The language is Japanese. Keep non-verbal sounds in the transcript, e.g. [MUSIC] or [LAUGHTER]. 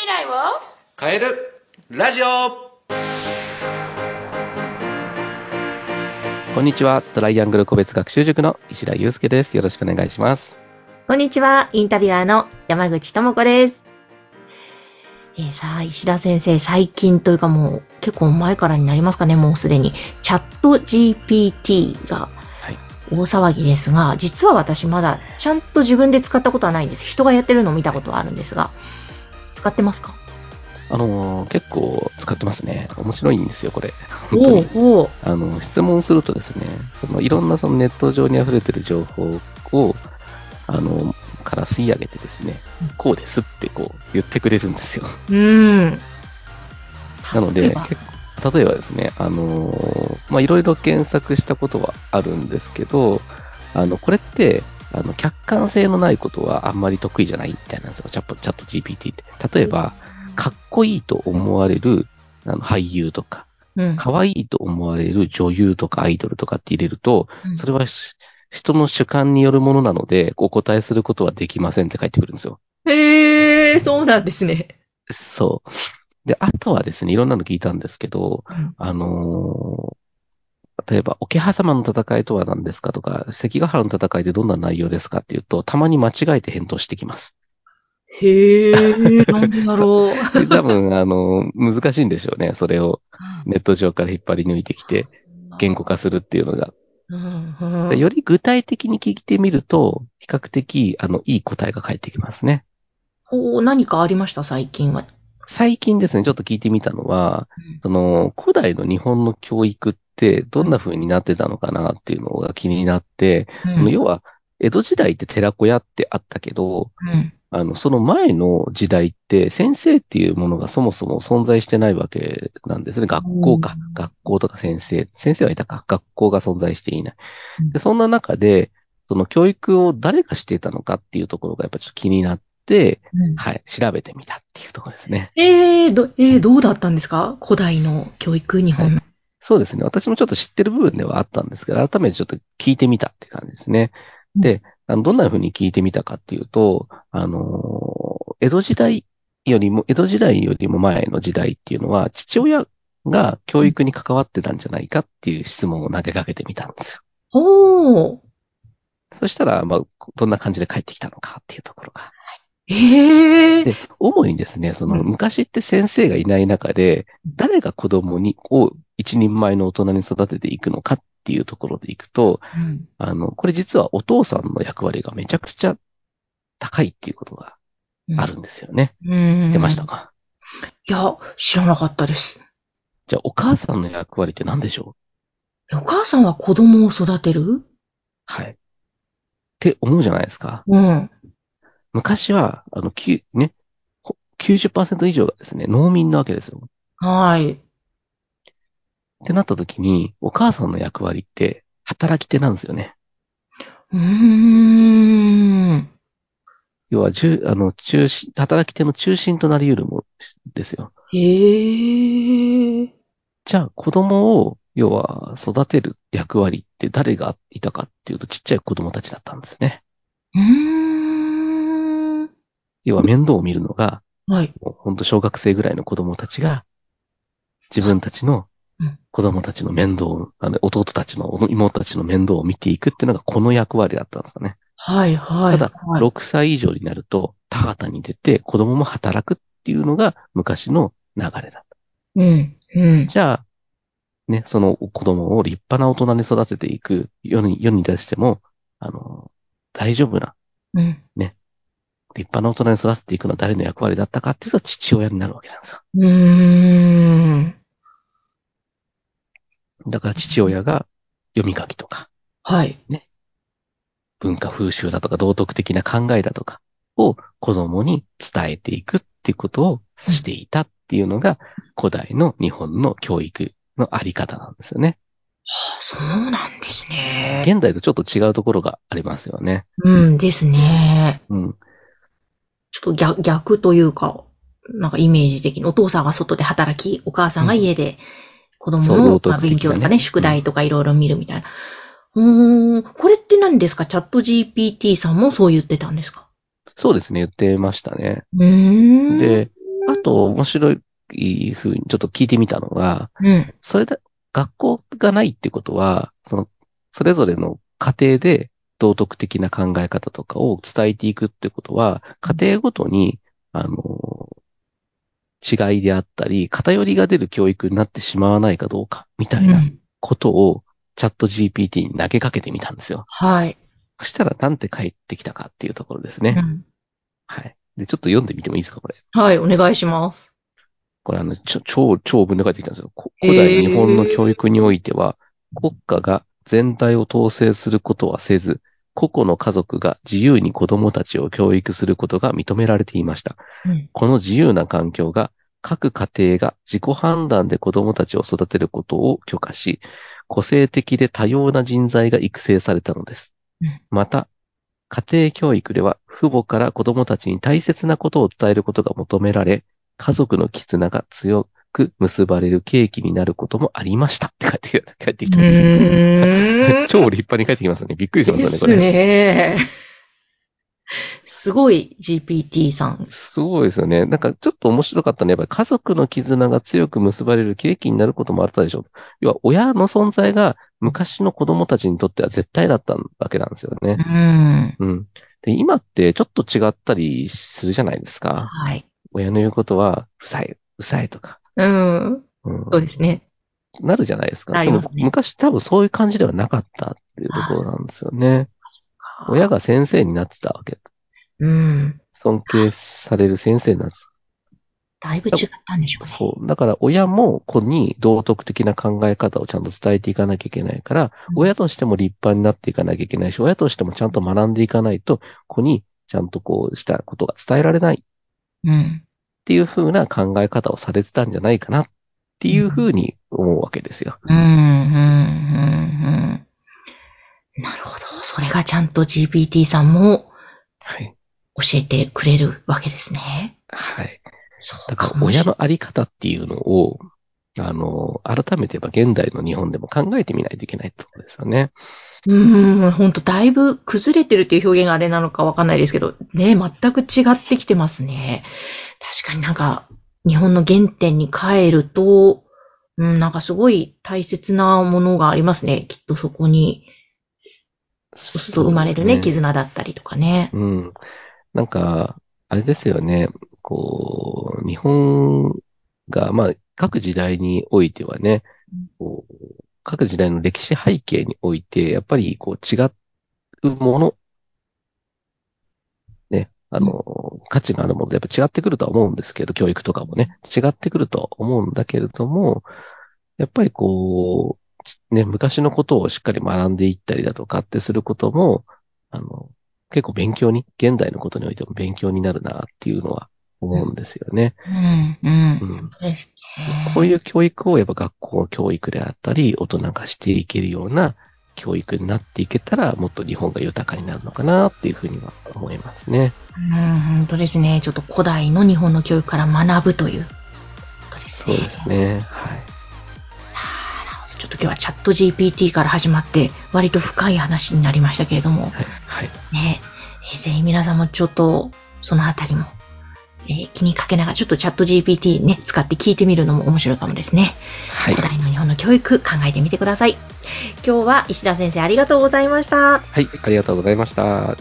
未来を？変えるラジオこんにちは。トライアングル個別学習塾の石田祐介です。よろしくお願いします。こんにちは、インタビュアーの山口智子です。えーさあ、石田先生、最近というかもう結構前からになりますかね、もうすでに。チャット GPT がはい。大騒ぎですが、実は私まだちゃんと自分で使ったことはないんです。人がやってるのを見たことはあるんですが、使ってますか？あのー結構使ってますね。面白いんですよ、これ。本当に。あの、質問するとですね、そのいろんなそのネット上に溢れてる情報を、あの、から吸い上げてですねうん、こうですってこう言ってくれるんですよ。うーん。なので、例え例えばですね、あのーまあ、いろいろ検索したことはあるんですけど、あの、これって、あの、客観性のないことはあんまり得意じゃないみたいなんですよ、チャットチャット GPT って。例えば、かっこいいと思われるあの俳優とか、うん、可愛いと思われる女優とかアイドルとかって入れると、うんそれはし人の主観によるものなので、お答えすることはできませんって返ってくるんですよ。へー、そうなんですね。そう。で、あとはですね、いろんなの聞いたんですけど、うんあのー例えば、桶狭間の戦いとは何ですかとか、関ヶ原の戦いってどんな内容ですかっていうと、たまに間違えて返答してきます。へー、なんでだろう。で [LAUGHS] 多分、あのー難しいんでしょうね。それをネット上から引っ張り抜いてきて、言語化するっていうのが。うんうんより具体的に聞いてみると、比較的、あの、いい答えが返ってきますね。ほう、何かありました、最近は。最近ですね、ちょっと聞いてみたのは、うんその、古代の日本の教育ってどんな風になってたのかなっていうのが気になって、その要は、江戸時代って寺子屋ってあったけど、うん。あの、その前の時代って先生っていうものがそもそも存在してないわけなんですね。学校かうん。学校とか先生。先生はいたか。学校が存在していないうん。で、そんな中で、その教育を誰がしていたのかっていうところがやっぱちょっと気になって、うんはい、調べてみたっていうところですね。えー、ど、えー、どうだったんですか？古代の教育、日本の。そうですね。私もちょっと知ってる部分ではあったんですけど、改めてちょっと聞いてみたって感じですね。で、あのどんな風に聞いてみたかっていうと、あのー江戸時代よりも、江戸時代よりも前の時代っていうのは、父親が教育に関わってたんじゃないかっていう質問を投げかけてみたんですよ。おー。そしたら、まあ、どんな感じで帰ってきたのかっていうところが。えー。で、主にですね、そのうん昔って先生がいない中で、誰が子供に、を一人前の大人に育てていくのかっていうところでいくと、うんあの、これ実はお父さんの役割がめちゃくちゃ高いっていうことがあるんですよね。うん。知ってましたか、いや、知らなかったです。じゃあお母さんの役割って何でしょう？お母さんは子供を育てる？はい。って思うじゃないですか。うん。昔は、あの、きゅね、ほ90%以上がですね、農民なわけですよ。はい。ってなった時に、お母さんの役割って働き手なんですよね。うーん。要は、中、あの、中心、働き手の中心となり得るものですよ。へー。じゃあ、子供を、要は、育てる役割って誰がいたかっていうと、ちっちゃい子供たちだったんですね。うーん。要は、面倒を見るのが、はい。本当小学生ぐらいの子供たちが、自分たちのうん子供たちの面倒を、あの弟たちの、妹たちの面倒を見ていくっていうのがこの役割だったんですよね。はい、はい。ただ、はい、6歳以上になると、田畑に出て子供も働くっていうのが昔の流れだった。うん、うん。じゃあ、ね、その子供を立派な大人に育てていく世に、世に出しても、あの、大丈夫な、うん。立派な大人に育てていくのは誰の役割だったかっていうと父親になるわけなんですよ。うーん。だから父親が読み書きとか、はい。文化風習だとか道徳的な考えだとかを子供に伝えていくっていうことをしていたっていうのが古代の日本の教育のあり方なんですよね。はあそうなんですね。現代とちょっと違うところがありますよね。うんですね。うん。ちょっと逆、逆というか、なんかイメージ的に、お父さんが外で働き、お母さんが家で子供そうの、まあ、勉強とかね、宿題とかいろいろ見るみたいな。うーん、これって何ですか？チャット GPT さんもそう言ってたんですか？そうですね、言ってましたね。うーん。で、あっと面白いふうにちょっと聞いてみたのが、うん。それだ、学校がないってことは、その、それぞれの家庭で道徳的な考え方とかを伝えていくってことは、家庭ごとに、あの、違いであったり、偏りが出る教育になってしまわないかどうか、みたいなうんことを、チャット GPT に投げかけてみたんですよ。はい。そしたらなんて返ってきたかっていうところですね。うんはい。で、ちょっと読んでみてもいいですか、これ。はい、お願いします。これあの、ちょ超、長文で書いてきたんですよ。古代日本の教育においては、国家が全体を統制することはせず、個々の家族が自由に子供たちを教育することが認められていました。うん。この自由な環境が各家庭が自己判断で子供たちを育てることを許可し、個性的で多様な人材が育成されたのですうん。また、家庭教育では父母から子供たちに大切なことを伝えることが求められ、家族の絆が強く結ばれる契機になることもありましたって書いて帰ってきたんですよ。[LAUGHS] 超立派に書いてきますね。びっくりしますよね、これ。ね。すごい GPT さん。すごいですよね。なんかちょっと面白かったのは、やっぱり家族の絆が強く結ばれる契機になることもあったでしょう。要は親の存在が昔の子供たちにとっては絶対だったわけなんですよね。うん。うん。で、今ってちょっと違ったりするじゃないですか。はい。親の言うことは、うさい、うさいとか。うん。うん、そうですね。なるじゃないですか。なりますね昔多分そういう感じではなかったっていうところなんですよね。親が先生になってたわけ。うん。尊敬される先生になってただいぶ違ったんでしょうね。そう。だから親も子に道徳的な考え方をちゃんと伝えていかなきゃいけないから、うん親としても立派になっていかなきゃいけないし、親としてもちゃんと学んでいかないと、子にちゃんとこうしたことが伝えられないっうん。ていう風な考え方をされてたんじゃないかなっていう風に思うわけですよ。うん、うん、うん、うん。なるほど。それがちゃんと GPT さんもはい。教えてくれるわけですね。はい。そうだから親のあり方っていうのを、あの、改めてやっぱ現代の日本でも考えてみないといけないってことですよね。うーん、ほんとだいぶ崩れてるっていう表現があれなのかわかんないですけど、ね、全く違ってきてますね。確かになんか、日本の原点に帰ると、うん、なんかすごい大切なものがありますね。きっとそこに。そうすると生まれるね、そうです絆だったりとかね。うん。なんか、あれですよね。こう、日本が、まあ、各時代においてはね、こう各時代の歴史背景において、やっぱりこう違うもの、ね、あの、価値のあるものでやっぱ違ってくるとは思うんですけど、教育とかもね、違ってくるとは思うんだけれども、やっぱりこう、ね、昔のことをしっかり学んでいったりだとかってすることも、あの、結構勉強に、現代のことにおいても勉強になるなっていうのは思うんですよね。うん、うん。うん。こういう教育をやっぱ学校教育であったり、大人化していけるような教育になっていけたら、もっと日本が豊かになるのかなっていうふうには思いますね。うん、本当ですね。ちょっと古代の日本の教育から学ぶというね。そうですね。はい。はあなるほどちょっと今日はチャット GPT から始まって、割と深い話になりましたけれども、はい。はい。ね、えーぜひ皆さんもちょっと、そのあたりも、えー気にかけながら、ちょっとチャット GPT ね、使って聞いてみるのも面白いかもですね。はい古。代の日本の教育、考えてみてください。今日は石田先生ありがとうございました。はい。ありがとうございました。